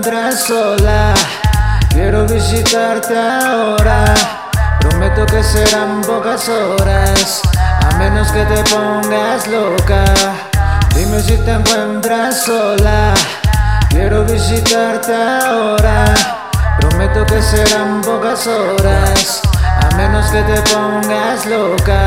encuentras sola. Quiero visitarte ahora. Prometo que serán pocas horas, a menos que te pongas loca. Dime si te encuentras sola. Quiero visitarte ahora. Prometo que serán pocas horas, a menos que te pongas loca.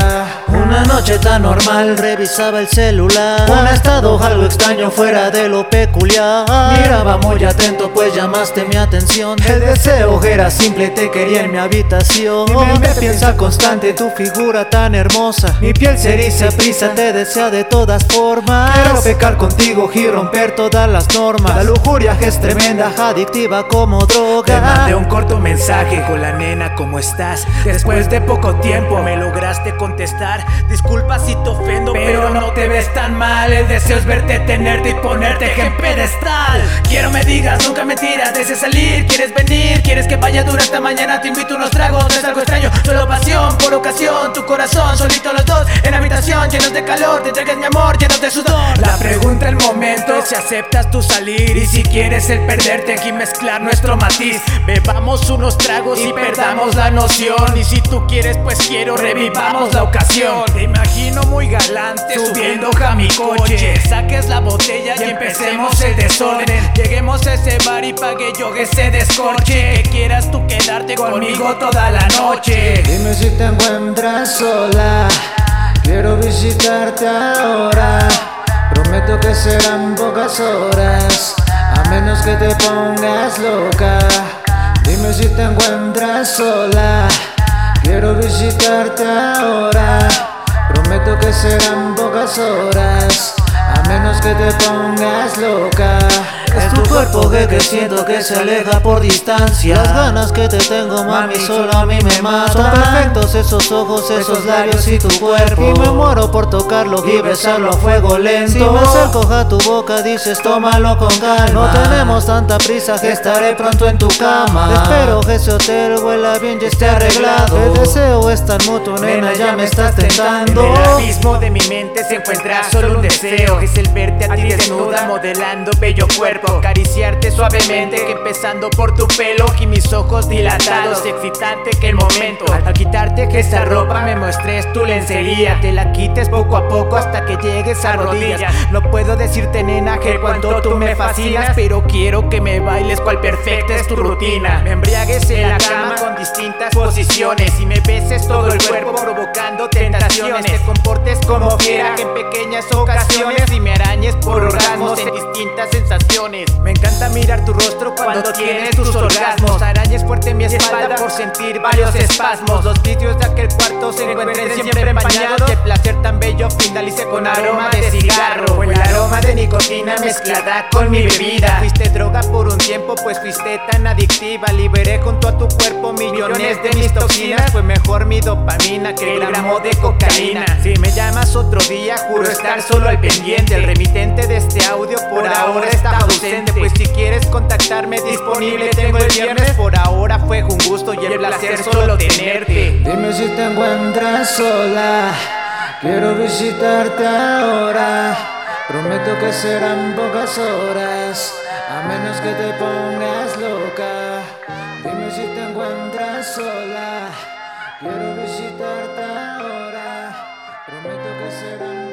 Noche tan normal revisaba el celular. Un estado algo extraño fuera de lo peculiar. Miraba muy atento pues llamaste mi atención. El deseo era simple, te quería en mi habitación. Mi mente piensa constante, tu figura tan hermosa. Mi piel se eriza prisa, te desea de todas formas. Quiero pecar contigo y romper todas las normas. La lujuria es tremenda, adictiva como droga. Te mandé un corto mensaje con la nena, ¿cómo estás? Después de poco tiempo me lograste contestar Disculpa si te ofendo, pero no te ves tan mal. El deseo es verte, tenerte y ponerte en pedestal. Quiero me digas, nunca mentiras, deseas salir, quieres venir, quieres que vaya durante mañana. Te invito unos tragos, es algo extraño, solo ocasión. Tu corazón, solito los dos en la habitación, llenos de calor. Te entregues mi amor, llenos de sudor. La pregunta, el momento es si aceptas tu salir y si quieres el perderte aquí mezclar nuestro matiz. Bebamos unos tragos y perdamos la noción. Y si tú quieres, pues quiero revivamos la ocasión. Te imagino muy galante subiendo a mi coche. Saques la botella y empecemos el desorden. Lleguemos a ese bar y pague yo ese descorche. Quieras tú quedarte conmigo toda la noche. Dime si te encuentras sola. Quiero visitarte ahora. Prometo que serán pocas horas, a menos que te pongas loca. Dime si te encuentras sola. Quiero visitarte ahora. Prometo que serán pocas horas, a menos que te pongas loca. Es tu cuerpo que, que siento que se aleja por distancia. Las ganas que te tengo mami solo a mí me matan. Son perfectos esos ojos, esos labios y tu cuerpo. Y me muero por tocarlo y besarlo a fuego lento. Si me acerco a tu boca dices tómalo con calma No tenemos tanta prisa que estaré pronto en tu cama. Espero que ese hotel huela bien y esté arreglado. El deseo es tan mutuo nena ya me estás tentando. En el abismo de mi mente se encuentra solo un deseo. Es el verte a ti desnuda. modelando bello cuerpo. Acariciarte suavemente que empezando por tu pelo y mis ojos dilatados. Excitante que el momento. Al quitarte que esa ropa me muestres tu lencería. Te la quites poco a poco hasta que llegues a rodillas. No puedo decirte nena que cuando tú me fascinas Pero quiero que me bailes cual perfecta es tu rutina. Me embriagues en la cama con distintas posiciones Y me beses todo el cuerpo provocando tentaciones Te comportes como quiera en pequeñas ocasiones Y me arañes por orgasmos en distintas sensaciones me encanta mirar tu rostro cuando tienes tus orgasmos. Arañes fuerte mi espalda por sentir varios espasmos. Los vídeos de aquel cuarto se encuentran siempre empañados. De placer tan bello finalice con aroma de cigarro. O el aroma de nicotina mezclada con mi bebida. Fuiste droga por un tiempo, pues fuiste tan adictiva. Liberé junto a tu cuerpo millones de mis toxinas. Fue mejor mi dopamina que el gramo de cocaína. Si me llamas otro día, juro estar solo al pendiente. El remitente de este audio por ahora está ausente. Pues si quieres contactarme disponible tengo el viernes Por ahora fue un gusto y el placer solo tenerte Dime si te encuentras sola Quiero visitarte ahora Prometo que serán pocas horas A menos que te pongas loca. Dime si te encuentras sola Quiero visitarte ahora. Prometo que serán